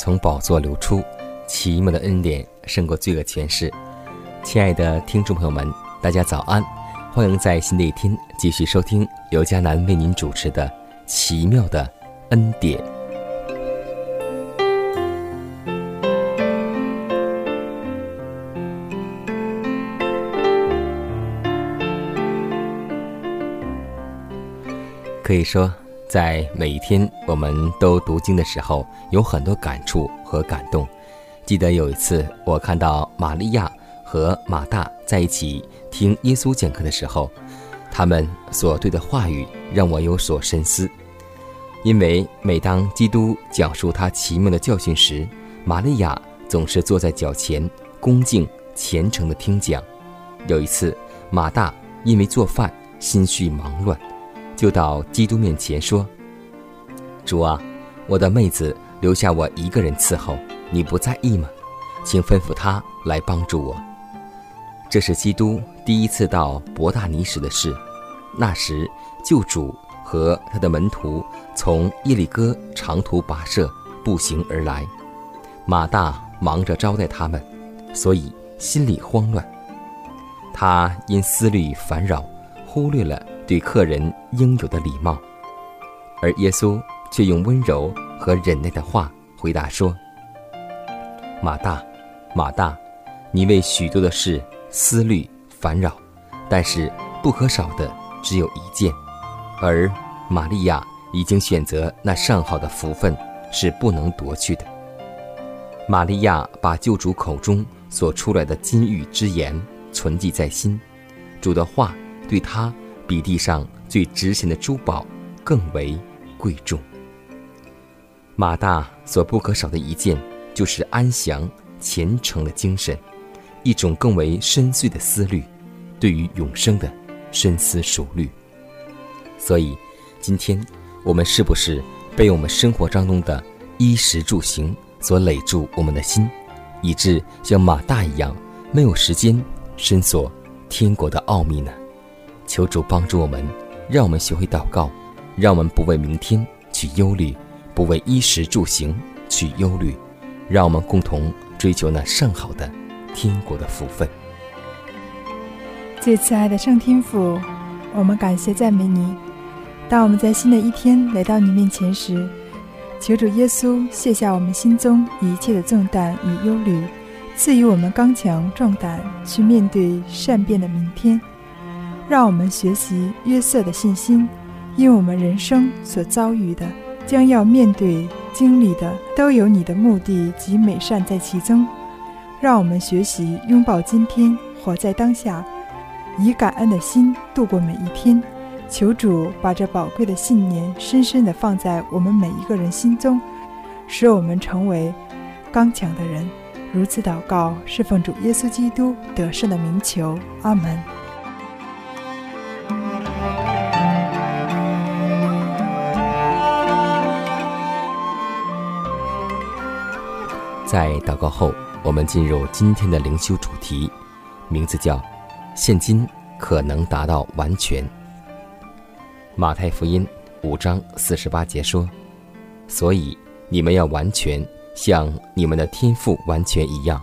从宝座流出，奇妙的恩典胜过罪恶权势。亲爱的听众朋友们，大家早安，欢迎在新的一天继续收听由迦南为您主持的《奇妙的恩典》。可以说。在每一天我们都读经的时候，有很多感触和感动。记得有一次，我看到玛利亚和马大在一起听耶稣讲课的时候，他们所对的话语让我有所深思。因为每当基督讲述他奇妙的教训时，玛利亚总是坐在脚前，恭敬虔诚地听讲。有一次，马大因为做饭，心绪忙乱。就到基督面前说：“主啊，我的妹子留下我一个人伺候，你不在意吗？请吩咐她来帮助我。”这是基督第一次到伯大尼时的事。那时，救主和他的门徒从耶利哥长途跋涉步行而来，马大忙着招待他们，所以心里慌乱。他因思虑烦扰，忽略了。对客人应有的礼貌，而耶稣却用温柔和忍耐的话回答说：“马大，马大，你为许多的事思虑烦扰，但是不可少的只有一件，而玛利亚已经选择那上好的福分，是不能夺去的。玛利亚把救主口中所出来的金玉之言存记在心，主的话对他。”比地上最值钱的珠宝更为贵重。马大所不可少的一件，就是安详虔诚的精神，一种更为深邃的思虑，对于永生的深思熟虑。所以，今天我们是不是被我们生活当中的衣食住行所累住我们的心，以致像马大一样，没有时间深索天国的奥秘呢？求主帮助我们，让我们学会祷告，让我们不为明天去忧虑，不为衣食住行去忧虑，让我们共同追求那上好的天国的福分。最慈爱的圣天父，我们感谢赞美你。当我们在新的一天来到你面前时，求主耶稣卸下我们心中一切的重担与忧虑，赐予我们刚强壮胆去面对善变的明天。让我们学习约瑟的信心，因为我们人生所遭遇的、将要面对、经历的，都有你的目的及美善在其中。让我们学习拥抱今天，活在当下，以感恩的心度过每一天。求主把这宝贵的信念深深地放在我们每一个人心中，使我们成为刚强的人。如此祷告，是奉主耶稣基督得胜的名求。阿门。在祷告后，我们进入今天的灵修主题，名字叫“现今可能达到完全”。马太福音五章四十八节说：“所以你们要完全，像你们的天赋完全一样。”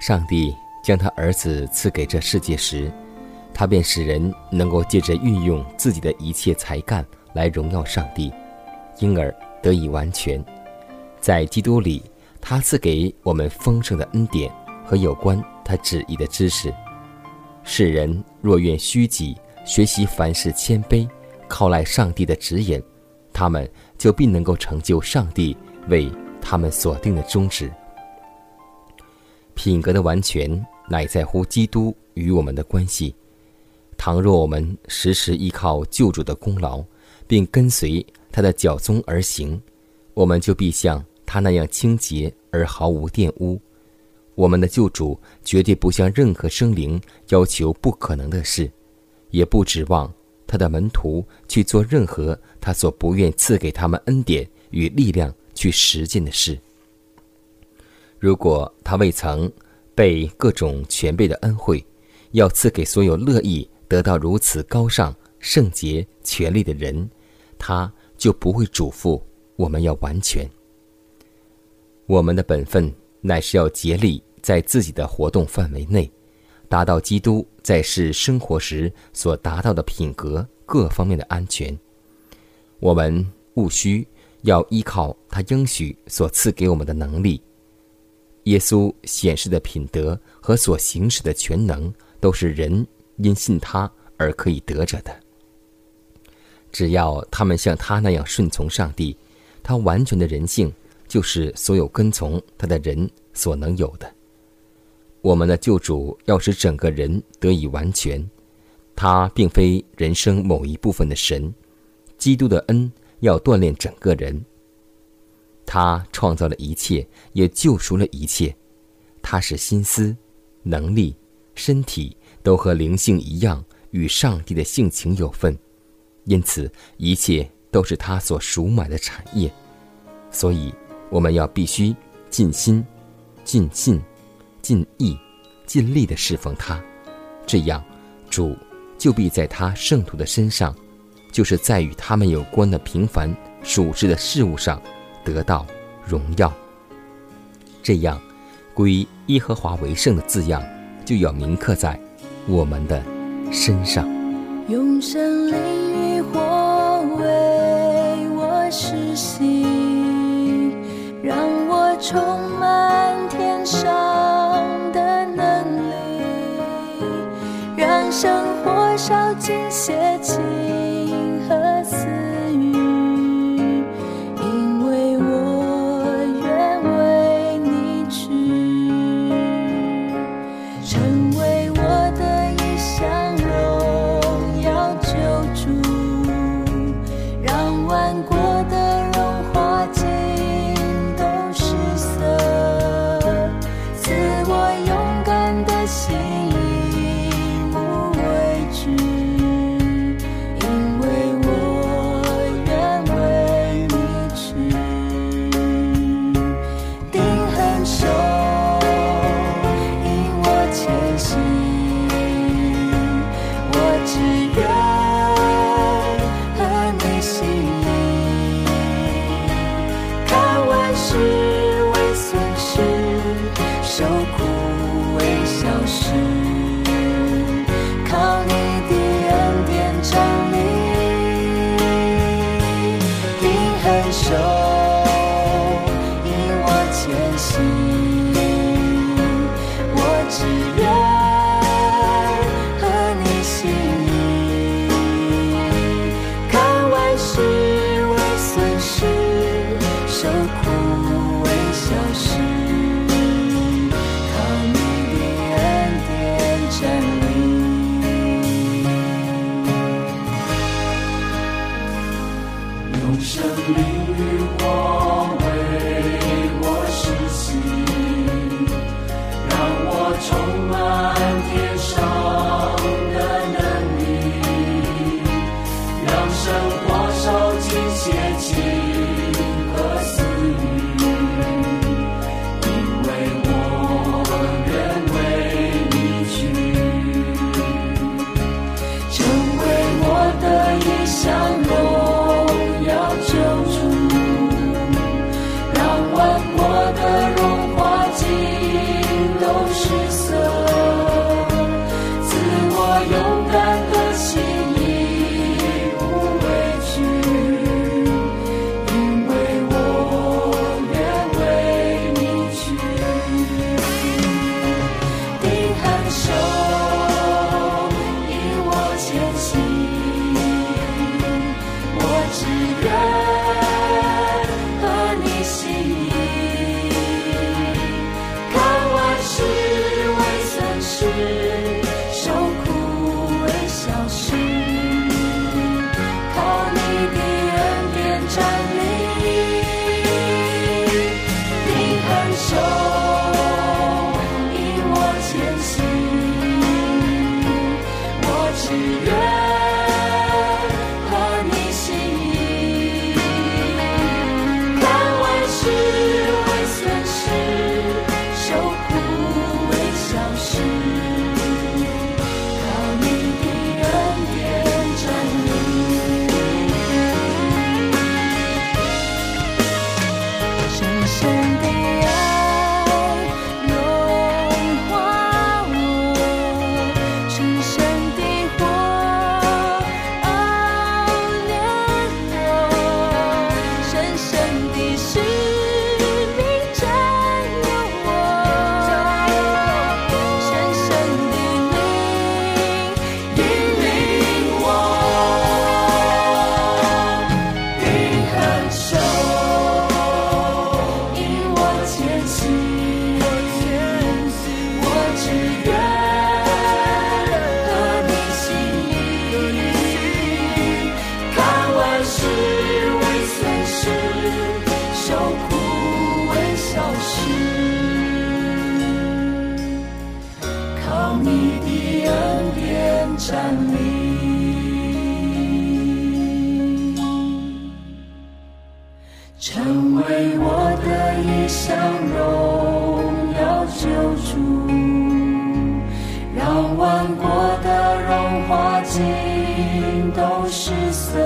上帝将他儿子赐给这世界时，他便使人能够借着运用自己的一切才干来荣耀上帝，因而得以完全。在基督里，他赐给我们丰盛的恩典和有关他旨意的知识。世人若愿虚己，学习凡事谦卑，靠赖上帝的指引，他们就必能够成就上帝为他们所定的宗旨。品格的完全乃在乎基督与我们的关系。倘若我们时时依靠救主的功劳，并跟随他的脚踪而行，我们就必像他那样清洁而毫无玷污。我们的救主绝对不向任何生灵要求不可能的事，也不指望他的门徒去做任何他所不愿赐给他们恩典与力量去实践的事。如果他未曾被各种全备的恩惠，要赐给所有乐意得到如此高尚、圣洁、权力的人，他就不会嘱咐我们要完全。我们的本分乃是要竭力在自己的活动范围内，达到基督在世生活时所达到的品格各方面的安全。我们务须要依靠他应许所赐给我们的能力。耶稣显示的品德和所行使的全能，都是人因信他而可以得着的。只要他们像他那样顺从上帝，他完全的人性。就是所有跟从他的人所能有的。我们的救主要使整个人得以完全，他并非人生某一部分的神。基督的恩要锻炼整个人。他创造了一切，也救赎了一切。他使心思、能力、身体都和灵性一样，与上帝的性情有份。因此，一切都是他所赎买的产业。所以。我们要必须尽心、尽性、尽意、尽力的侍奉他，这样主就必在他圣徒的身上，就是在与他们有关的平凡属世的事物上得到荣耀。这样，归耶和华为圣的字样就要铭刻在我们的身上。用神灵与火为我实行。让我充满天上的能力，让生活烧尽邪气。心都失色，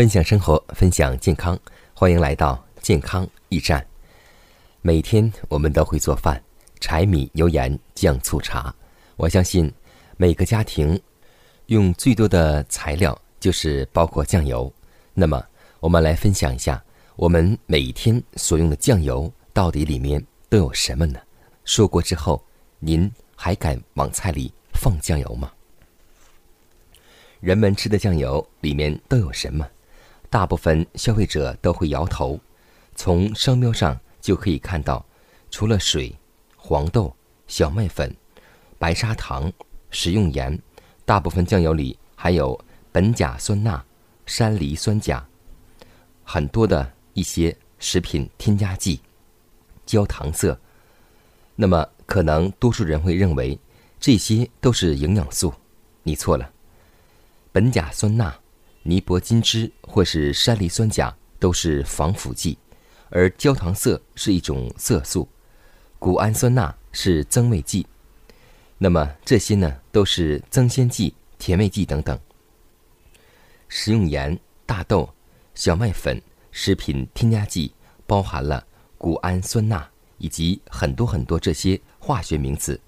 分享生活，分享健康，欢迎来到健康驿站。每天我们都会做饭，柴米油盐酱醋茶。我相信每个家庭用最多的材料就是包括酱油。那么，我们来分享一下我们每天所用的酱油到底里面都有什么呢？说过之后，您还敢往菜里放酱油吗？人们吃的酱油里面都有什么？大部分消费者都会摇头。从商标上就可以看到，除了水、黄豆、小麦粉、白砂糖、食用盐，大部分酱油里还有苯甲酸钠、山梨酸钾，很多的一些食品添加剂、焦糖色。那么，可能多数人会认为这些都是营养素，你错了。苯甲酸钠、尼泊金脂或是山梨酸钾都是防腐剂，而焦糖色是一种色素，谷氨酸钠是增味剂。那么这些呢，都是增鲜剂、甜味剂等等。食用盐、大豆、小麦粉、食品添加剂包含了谷氨酸钠以及很多很多这些化学名词，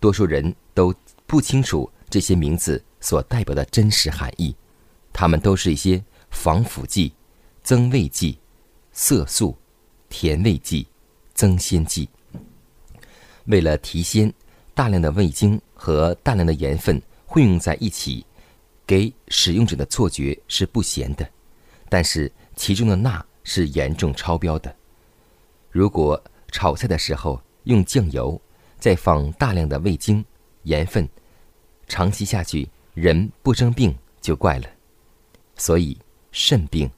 多数人都不清楚这些名字所代表的真实含义。它们都是一些防腐剂、增味剂、色素、甜味剂、增鲜剂。为了提鲜，大量的味精和大量的盐分混用在一起，给使用者的错觉是不咸的，但是其中的钠是严重超标的。如果炒菜的时候用酱油，再放大量的味精、盐分，长期下去，人不生病就怪了。所以，肾病、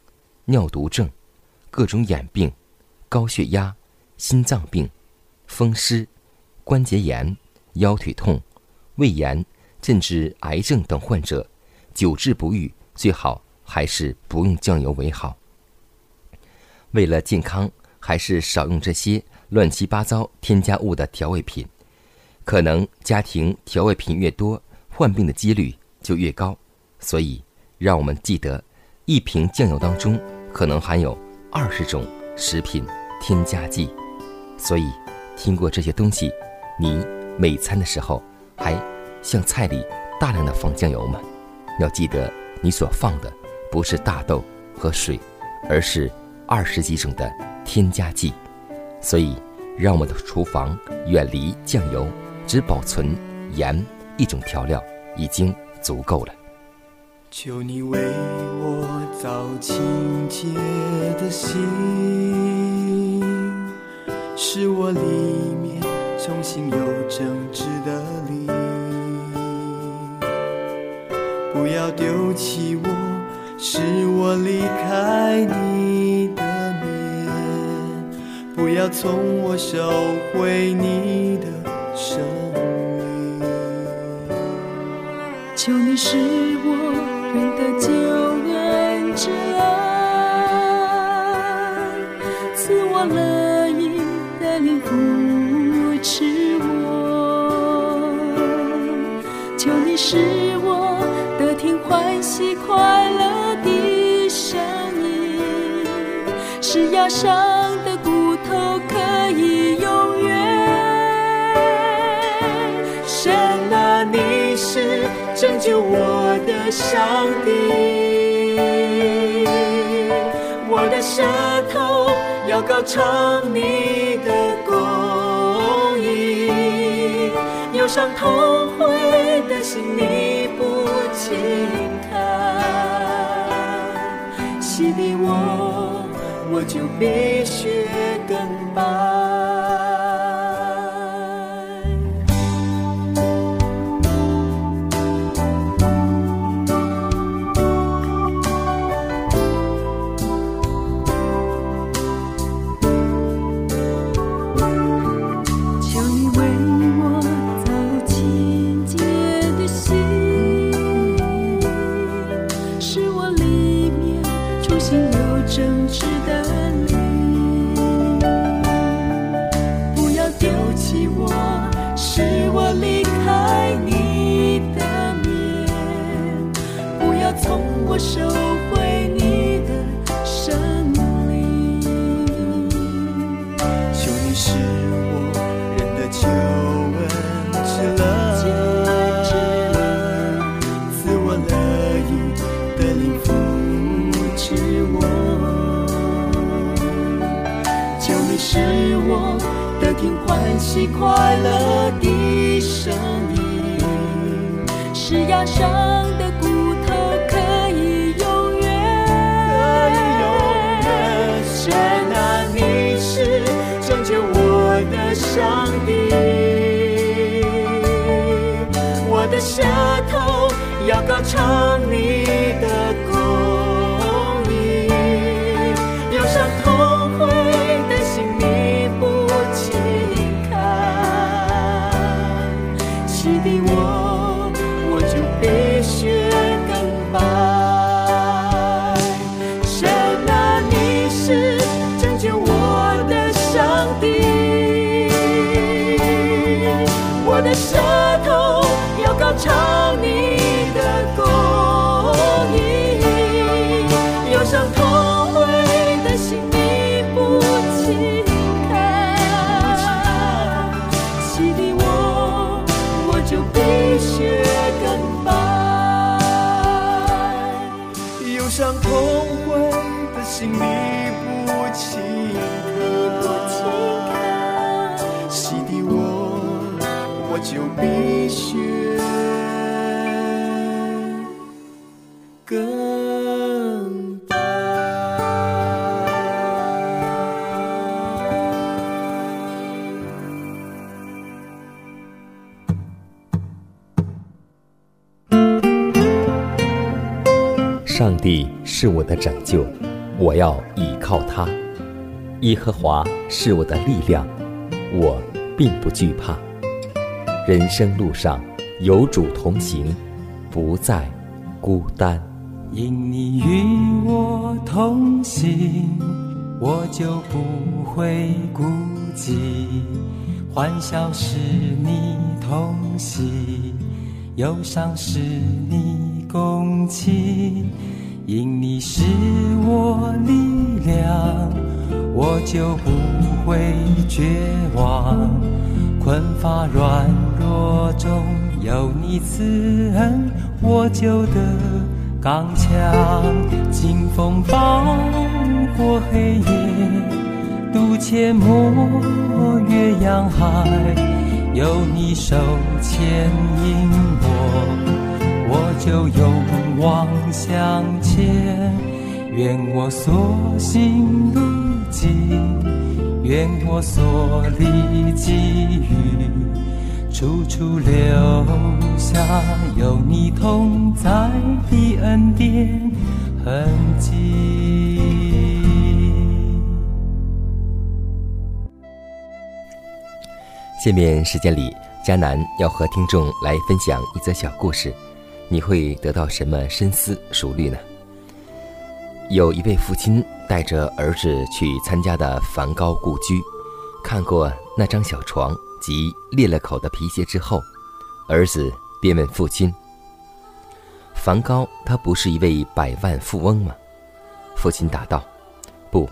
尿毒症、各种眼病、高血压、心脏病、风湿、关节炎、腰腿痛、胃炎，甚至癌症等患者，久治不愈，最好还是不用酱油为好。为了健康，还是少用这些乱七八糟添加物的调味品。可能家庭调味品越多，患病的几率就越高。所以，让我们记得，一瓶酱油当中可能含有二十种食品添加剂。所以，听过这些东西，你每餐的时候还向菜里大量的放酱油吗？要记得，你所放的不是大豆和水，而是二十几种的添加剂。所以，让我们的厨房远离酱油，只保存盐一种调料已经足够了。求你为我造清洁的心，使我里面重新有正直的灵。不要丢弃我，使我离开你的面。不要从我收回你的生命。求你使救恩之恩，赐我乐意的灵扶持我。求你使我得听欢喜快乐的声音，使压伤拯救我的上帝，我的舌头要高唱你的公义，忧伤痛悔的心你不轻看，洗涤我，我就必须更白。喜快乐的声音，是压伤上帝，我的舌头上帝是我的拯救，我要倚靠他；耶和华是我的力量，我并不惧怕。人生路上有主同行，不再孤单。因你与我同行，我就不会孤寂。欢笑是你同喜，忧伤是你共情。因你是我力量，我就不会绝望。困乏软弱中有你慈恩，我就得刚强。经风暴过黑夜，渡阡陌越洋海，有你手牵引我。我就勇往向前，愿我所行路径，愿我所历际遇，处处留下有你同在的恩典痕迹。下面时间里，迦南要和听众来分享一则小故事。你会得到什么深思熟虑呢？有一位父亲带着儿子去参加的梵高故居，看过那张小床及裂了口的皮鞋之后，儿子便问父亲：“梵高他不是一位百万富翁吗？”父亲答道：“不，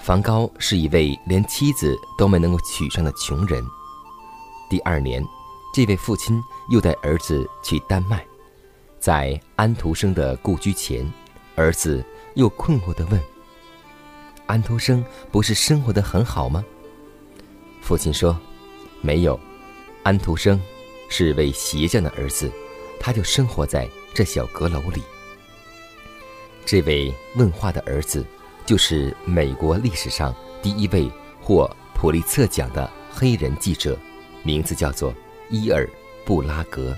梵高是一位连妻子都没能够娶上的穷人。”第二年，这位父亲又带儿子去丹麦。在安徒生的故居前，儿子又困惑地问：“安徒生不是生活得很好吗？”父亲说：“没有，安徒生是位鞋匠的儿子，他就生活在这小阁楼里。”这位问话的儿子，就是美国历史上第一位获普利策奖的黑人记者，名字叫做伊尔布拉格。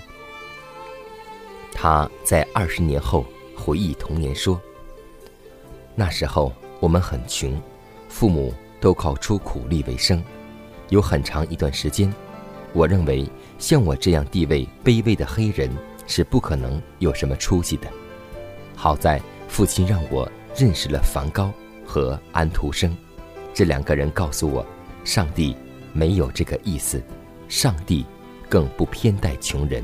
他在二十年后回忆童年说：“那时候我们很穷，父母都靠出苦力为生，有很长一段时间，我认为像我这样地位卑微的黑人是不可能有什么出息的。好在。”父亲让我认识了梵高和安徒生，这两个人告诉我，上帝没有这个意思，上帝更不偏待穷人。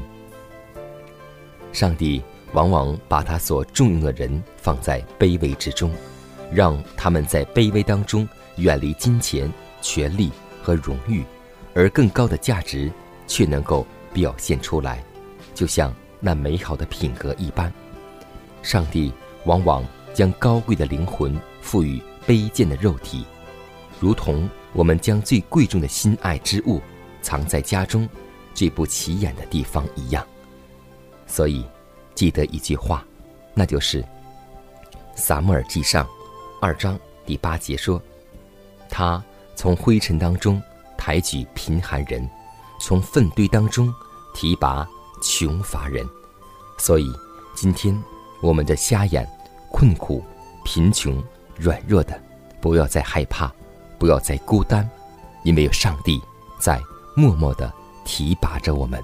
上帝往往把他所重用的人放在卑微之中，让他们在卑微当中远离金钱、权力和荣誉，而更高的价值却能够表现出来，就像那美好的品格一般。上帝。往往将高贵的灵魂赋予卑贱的肉体，如同我们将最贵重的心爱之物藏在家中最不起眼的地方一样。所以，记得一句话，那就是《撒母耳记上》二章第八节说：“他从灰尘当中抬举贫寒人，从粪堆当中提拔穷乏人。”所以，今天我们的瞎眼。困苦、贫穷、软弱的，不要再害怕，不要再孤单，因为有上帝在默默的提拔着我们。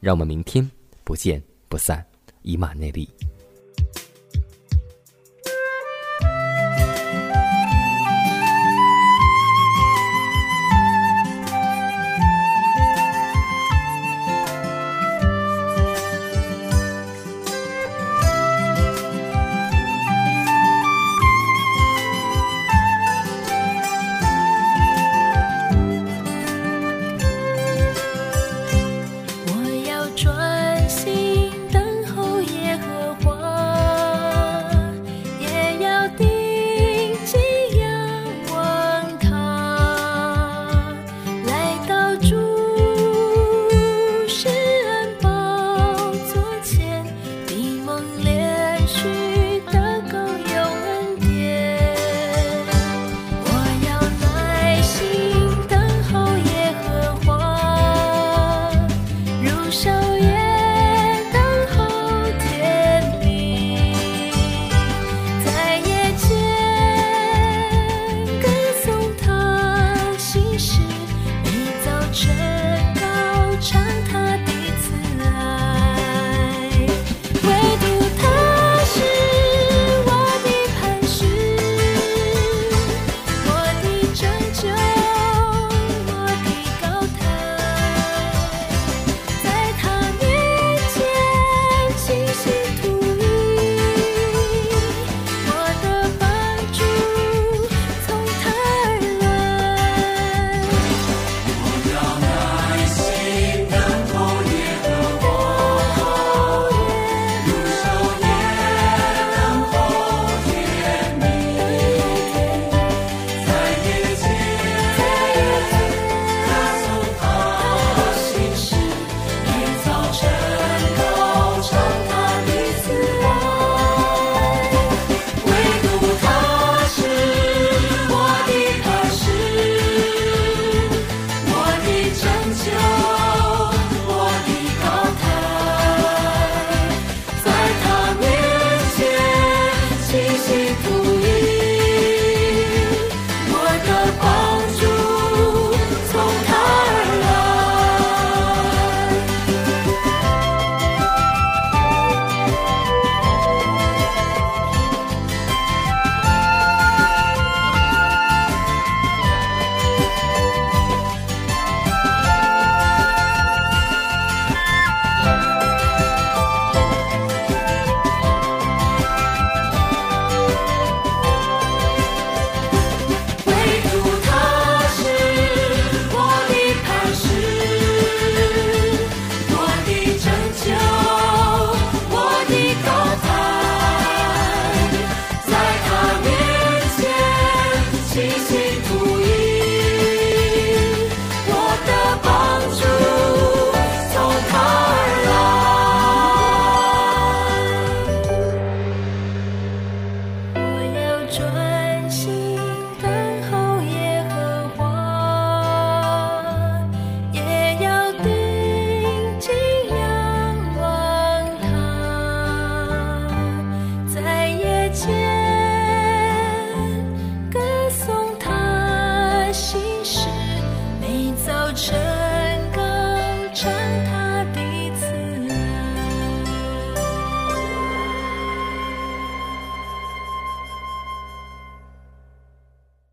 让我们明天不见不散，以马内利。